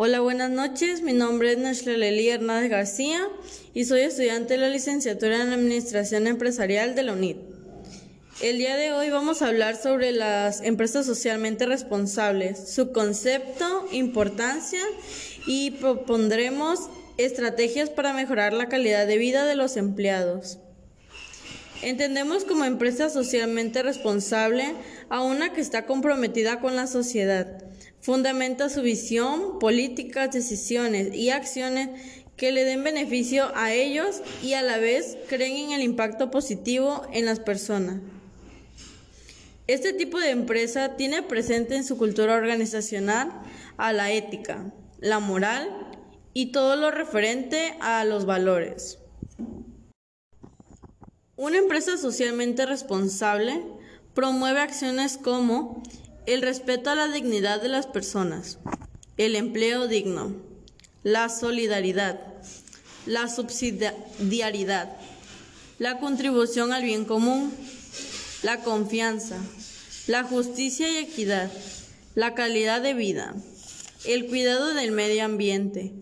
Hola, buenas noches. Mi nombre es Nashleleli Hernández García y soy estudiante de la licenciatura en Administración Empresarial de la UNID. El día de hoy vamos a hablar sobre las empresas socialmente responsables, su concepto, importancia y propondremos estrategias para mejorar la calidad de vida de los empleados. Entendemos como empresa socialmente responsable a una que está comprometida con la sociedad Fundamenta su visión, políticas, decisiones y acciones que le den beneficio a ellos y a la vez creen en el impacto positivo en las personas. Este tipo de empresa tiene presente en su cultura organizacional a la ética, la moral y todo lo referente a los valores. Una empresa socialmente responsable promueve acciones como el respeto a la dignidad de las personas, el empleo digno, la solidaridad, la subsidiariedad, la contribución al bien común, la confianza, la justicia y equidad, la calidad de vida, el cuidado del medio ambiente,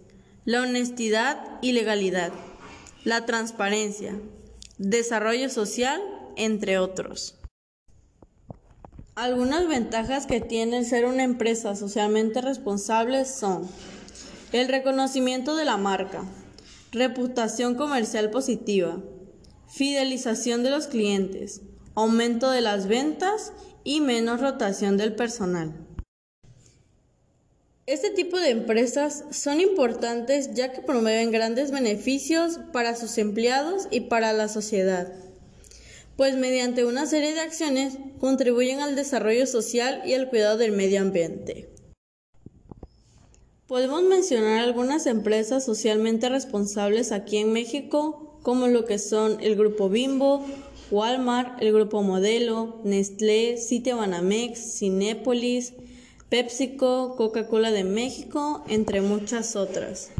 la honestidad y legalidad, la transparencia, desarrollo social, entre otros. Algunas ventajas que tiene ser una empresa socialmente responsable son el reconocimiento de la marca, reputación comercial positiva, fidelización de los clientes, aumento de las ventas y menos rotación del personal. Este tipo de empresas son importantes ya que promueven grandes beneficios para sus empleados y para la sociedad pues mediante una serie de acciones contribuyen al desarrollo social y al cuidado del medio ambiente. Podemos mencionar algunas empresas socialmente responsables aquí en México, como lo que son el Grupo Bimbo, Walmart, el Grupo Modelo, Nestlé, Banamex, Cinépolis, PepsiCo, Coca-Cola de México, entre muchas otras.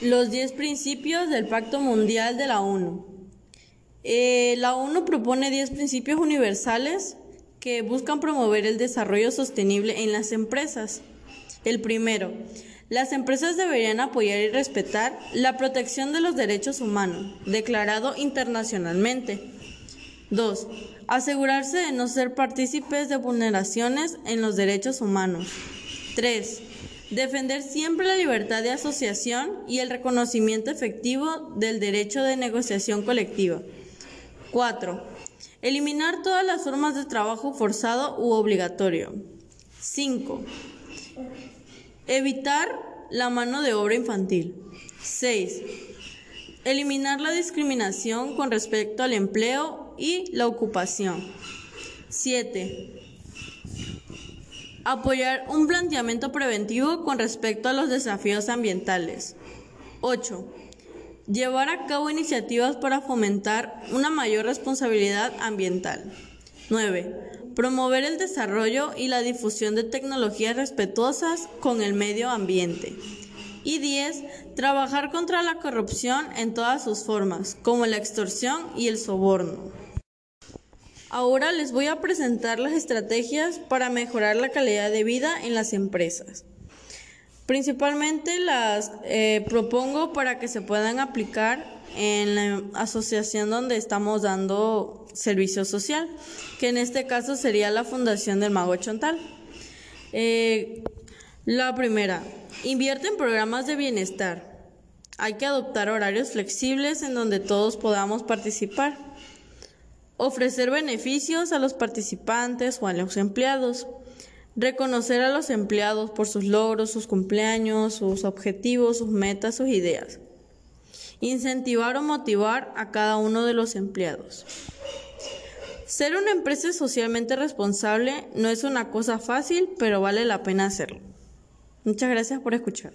Los 10 principios del Pacto Mundial de la ONU. Eh, la ONU propone 10 principios universales que buscan promover el desarrollo sostenible en las empresas. El primero, las empresas deberían apoyar y respetar la protección de los derechos humanos, declarado internacionalmente. 2. Asegurarse de no ser partícipes de vulneraciones en los derechos humanos. 3. Defender siempre la libertad de asociación y el reconocimiento efectivo del derecho de negociación colectiva. 4. Eliminar todas las formas de trabajo forzado u obligatorio. 5. Evitar la mano de obra infantil. 6. Eliminar la discriminación con respecto al empleo y la ocupación. 7. Apoyar un planteamiento preventivo con respecto a los desafíos ambientales. 8 Llevar a cabo iniciativas para fomentar una mayor responsabilidad ambiental. 9. Promover el desarrollo y la difusión de tecnologías respetuosas con el medio ambiente. Y 10. Trabajar contra la corrupción en todas sus formas, como la extorsión y el soborno. Ahora les voy a presentar las estrategias para mejorar la calidad de vida en las empresas. Principalmente las eh, propongo para que se puedan aplicar en la asociación donde estamos dando servicio social, que en este caso sería la Fundación del Mago Chontal. Eh, la primera, invierte en programas de bienestar. Hay que adoptar horarios flexibles en donde todos podamos participar. Ofrecer beneficios a los participantes o a los empleados. Reconocer a los empleados por sus logros, sus cumpleaños, sus objetivos, sus metas, sus ideas. Incentivar o motivar a cada uno de los empleados. Ser una empresa socialmente responsable no es una cosa fácil, pero vale la pena hacerlo. Muchas gracias por escuchar.